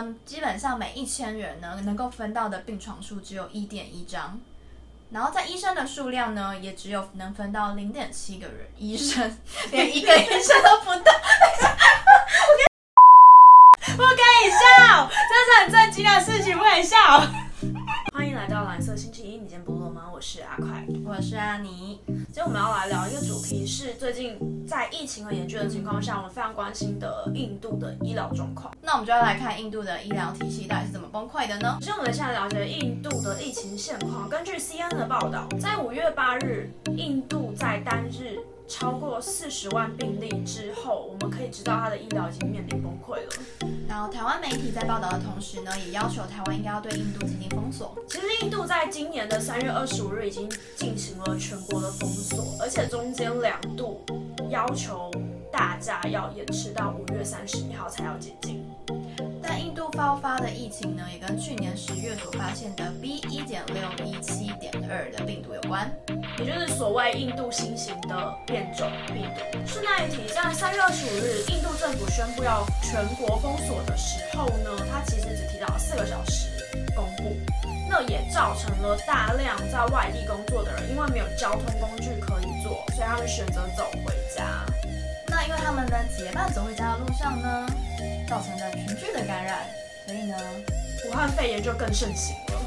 呢，基本上每一千人呢，能够分到的病床数只有一点一张，然后在医生的数量呢，也只有能分到零点七个人，医生 连一个医生都不到。不可以笑，这是很震惊的事情，不可以笑。来到蓝色星期一，你今天不录吗？我是阿快，我是阿尼。今天我们要来聊一个主题，是最近在疫情很严峻的情况下，我们非常关心的印度的医疗状况。那我们就要来看印度的医疗体系到底是怎么崩溃的呢？首先，我们现在了解印度的疫情现况。根据 CNN 的报道，在五月八日，印度在单日超过四十万病例之后，我们可以知道它的医疗已经面临崩溃了。然后，台湾媒体在报道的同时呢，也要求台湾应该要对印度进行封锁。其实，印度在今年的三月二十五日已经进行了全国的封锁，而且中间两度要求大家要延迟到五月三十一号才要解禁。爆发的疫情呢，也跟去年十月所发现的 B 一点六一七点二的病毒有关，也就是所谓印度新型的变种病毒。顺带一提，在三月二十五日，印度政府宣布要全国封锁的时候呢，它其实只提到了四个小时公布，那也造成了大量在外地工作的人，因为没有交通工具可以坐，所以他们选择走回家。那因为他们呢结伴走回家的路上呢，造成了群聚的感染，所以呢，武汉肺炎就更盛行了。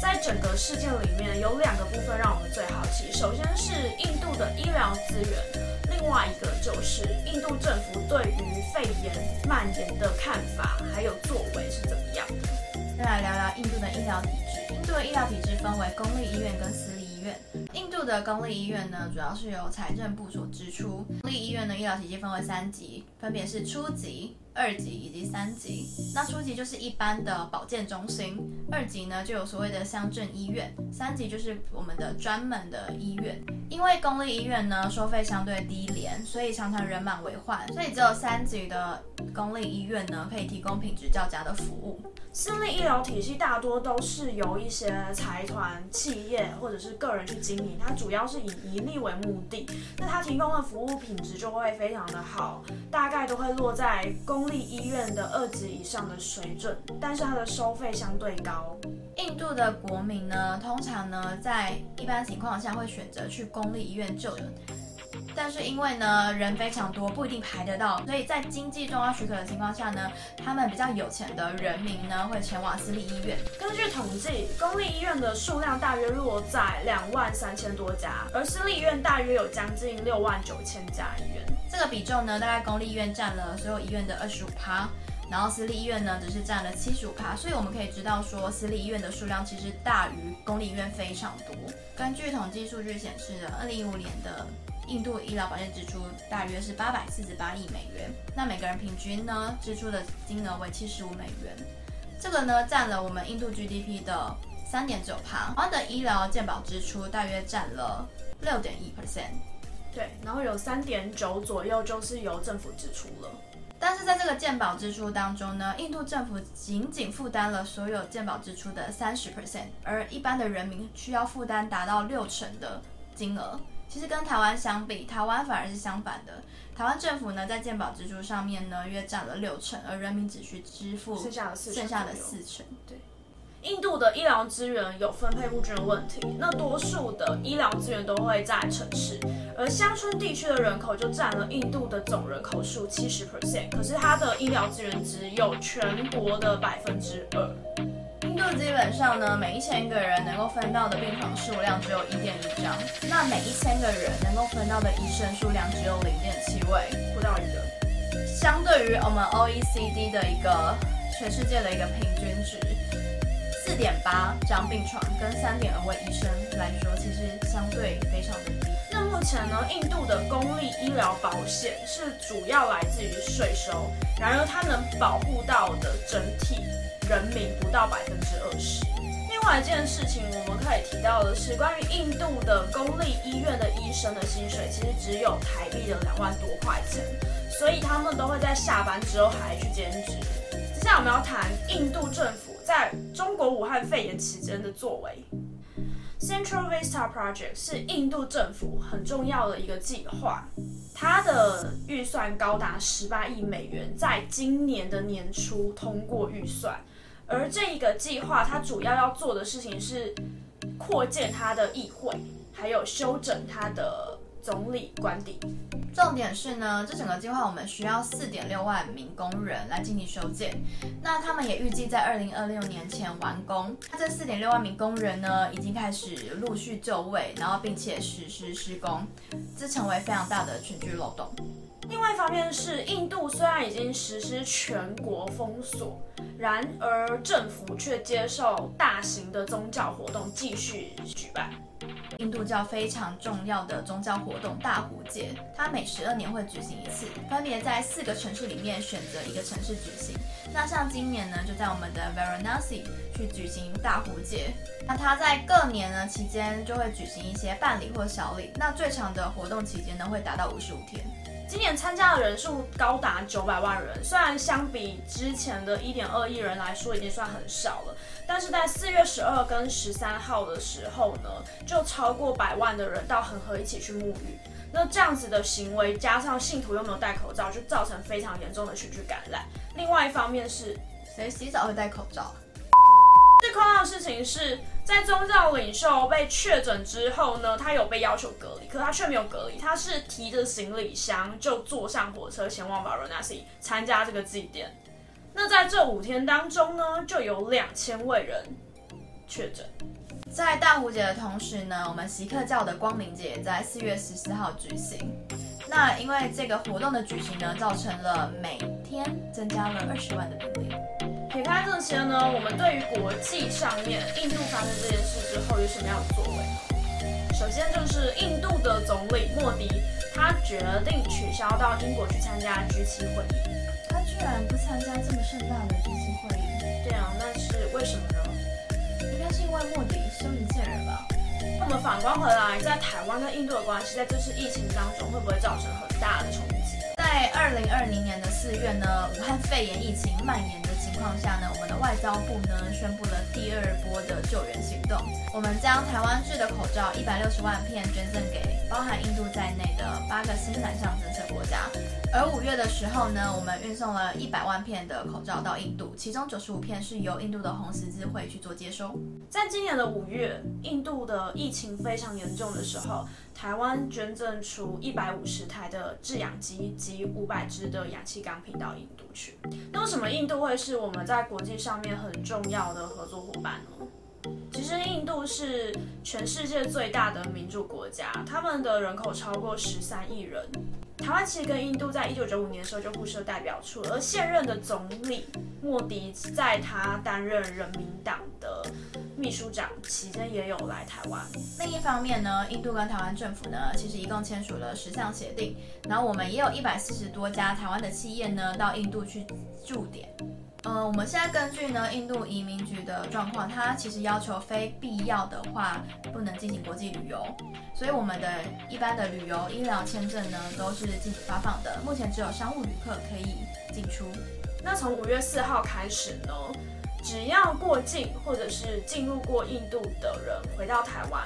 在整个事件里面，有两个部分让我们最好奇。首先是印度的医疗资源，另外一个就是印度政府对于肺炎蔓延的看法还有作为是怎么样的。再来聊聊印度的医疗体制。印度的医疗体制分为公立医院跟私立医院。印度的公立医院呢，主要是由财政部所支出。公立医院的医疗体系分为三级，分别是初级。二级以及三级，那初级就是一般的保健中心，二级呢就有所谓的乡镇医院，三级就是我们的专门的医院。因为公立医院呢收费相对低廉，所以常常人满为患，所以只有三级的公立医院呢可以提供品质较佳的服务。私立医疗体系大多都是由一些财团、企业或者是个人去经营，它主要是以盈利为目的，那它提供的服务品质就会非常的好，大概都会落在公立医院的二级以上的水准，但是它的收费相对高。印度的国民呢，通常呢在一般情况下会选择去公立医院就诊。但是因为呢人非常多，不一定排得到，所以在经济重要许可的情况下呢，他们比较有钱的人民呢会前往私立医院。根据统计，公立医院的数量大约落在两万三千多家，而私立医院大约有将近六万九千家医院。这个比重呢，大概公立医院占了所有医院的二十五趴，然后私立医院呢只是占了七十五趴。所以我们可以知道说，私立医院的数量其实大于公立医院非常多。根据统计数据显示的，二零一五年的。印度医疗保健支出大约是八百四十八亿美元，那每个人平均呢支出的金额为七十五美元，这个呢占了我们印度 GDP 的三点九趴。台湾的医疗健保支出大约占了六点一 percent，对，然后有三点九左右就是由政府支出了。但是在这个鉴宝支出当中呢，印度政府仅仅负担了所有鉴宝支出的三十 percent，而一般的人民需要负担达到六成的金额。其实跟台湾相比，台湾反而是相反的。台湾政府呢，在鉴保支出上面呢，约占了六成，而人民只需支付剩下的四剩下的四成。对，印度的医疗资源有分配不均的问题，那多数的医疗资源都会在城市，而乡村地区的人口就占了印度的总人口数七十 percent，可是它的医疗资源只有全国的百分之二。印度基本上呢，每一千个人能够分到的病床数量只有一点一张，那每一千个人能够分到的医生数量只有零点七位，不到一个。相对于我们 OECD 的一个全世界的一个平均值，点八张病床跟三点二位医生来说，其实相对非常的低。那目前呢，印度的公立医疗保险是主要来自于税收，然而它能保护到的整体。人民不到百分之二十。另外一件事情，我们可以提到的是，关于印度的公立医院的医生的薪水，其实只有台币的两万多块钱，所以他们都会在下班之后还去兼职。接下来我们要谈印度政府在中国武汉肺炎期间的作为。Central Vista Project 是印度政府很重要的一个计划。它的预算高达十八亿美元，在今年的年初通过预算。而这一个计划，它主要要做的事情是扩建它的议会，还有修整它的总理官邸。重点是呢，这整个计划我们需要四点六万名工人来进行修建，那他们也预计在二零二六年前完工。那这四点六万名工人呢，已经开始陆续就位，然后并且实施施工，这成为非常大的群聚漏洞。另外一方面是，印度虽然已经实施全国封锁，然而政府却接受大型的宗教活动继续举办。印度教非常重要的宗教活动大壶节，它每十二年会举行一次，分别在四个城市里面选择一个城市举行。那像今年呢，就在我们的 Varanasi 去举行大壶节。那它在各年呢期间就会举行一些半礼或小礼。那最长的活动期间呢会达到五十五天。今年参加的人数高达九百万人，虽然相比之前的一点二亿人来说已经算很少了，但是在四月十二跟十三号的时候呢，就超过百万的人到恒河一起去沐浴。那这样子的行为，加上信徒又没有戴口罩，就造成非常严重的群聚感染。另外一方面是，谁洗澡会戴口罩？最夸张的事情是在宗教领袖被确诊之后呢，他有被要求隔离，可他却没有隔离，他是提着行李箱就坐上火车前往 Varanasi 参加这个祭奠。那在这五天当中呢，就有两千位人确诊。在大壶节的同时呢，我们锡克教的光明节也在四月十四号举行。那因为这个活动的举行呢，造成了每天增加了二十万的病例。撇开这些呢，我们对于国际上面印度发生这件事之后有什么样的作为呢？首先就是印度的总理莫迪，他决定取消到英国去参加 G7 会议。他居然不参加这么盛大的这次会议？对啊，那是为什么呢？应该是因为莫迪羞于见人吧。那我们反观回来，在台湾跟印度的关系，在这次疫情当中，会不会造成很大的冲击？在二零二零年的四月呢，武汉肺炎疫情蔓延的情况下呢，我们的外交部呢宣布了第二波的救援行动。我们将台湾制的口罩一百六十万片捐赠给包含印度在内的八个新南向政策国家。而五月的时候呢，我们运送了一百万片的口罩到印度，其中九十五片是由印度的红十字会去做接收。在今年的五月，印度的疫情非常严重的时候，台湾捐赠出一百五十台的制氧机及五百支的氧气钢瓶到印度去。那为什么印度会是我们在国际上面很重要的合作伙伴呢？其实印度是全世界最大的民主国家，他们的人口超过十三亿人。台湾其实跟印度在一九九五年的时候就互设代表处，而现任的总理莫迪在他担任人民党的秘书长期间也有来台湾。另一方面呢，印度跟台湾政府呢，其实一共签署了十项协定，然后我们也有一百四十多家台湾的企业呢到印度去驻点。呃，我们现在根据呢印度移民局的状况，它其实要求非必要的话不能进行国际旅游，所以我们的一般的旅游、医疗签证呢都是禁止发放的。目前只有商务旅客可以进出。那从五月四号开始呢，只要过境或者是进入过印度的人回到台湾，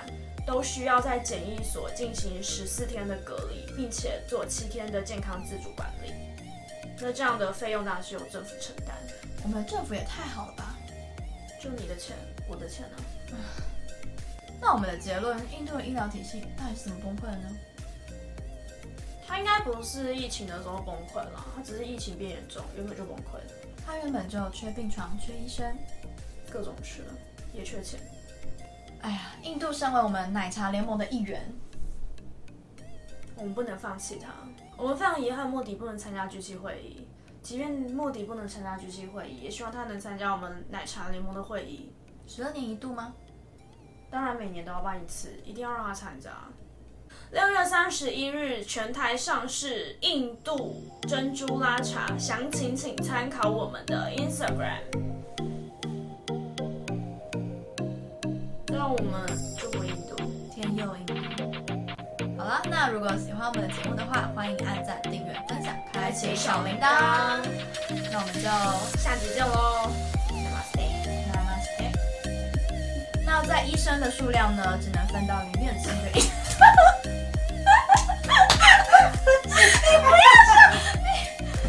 都需要在检疫所进行十四天的隔离，并且做七天的健康自主管理。那这样的费用当然是由政府承担。我们政府也太好了吧？就你的钱，我的钱呢？那我们的结论，印度的医疗体系到底是怎么崩溃的呢？它应该不是疫情的时候崩溃了，它只是疫情变严重，原本就崩溃了。它原本就缺病床、缺医生，各种缺，也缺钱。哎呀，印度身为我们奶茶联盟的一员，我们不能放弃它。我们非常遗憾莫迪不能参加 G7 会议。即便莫迪不能参加 G7 会议，也希望他能参加我们奶茶联盟的会议。十二年一度吗？当然每年都要办一次，一定要让他参加。六月三十一日全台上市印度珍珠拉茶，详情请参考我们的 Instagram。让我们祝福印度，天佑印度。啦，那如果喜欢我们的节目的话，欢迎按赞、订阅、分享、开启小铃铛。那我们就下集见喽。那在医生的数量呢，只能分到里面哈哈你不要笑，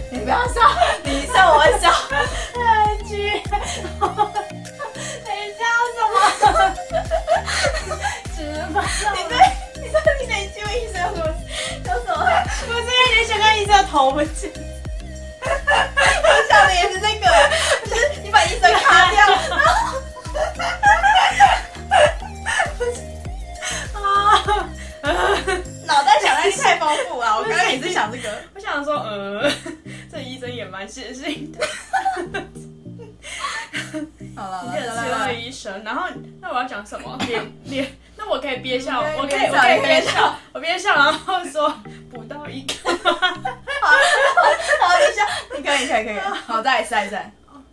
你你不要笑，你笑我笑，太绝，哈一下什么？只能分。想的也是那个，就是你把医生卡掉，啊，脑袋想象力太丰富了。我刚刚也是想这个，我想说，呃，这医生也蛮写信的，好了，一个来来来的医生。然后，那我要讲什么？憋憋，那我可以憋笑，我可以，我可以憋笑憋笑，我憋笑，然后说补到一个。好，好一下，你可以，可以，可以，好，再来一次，再来一次。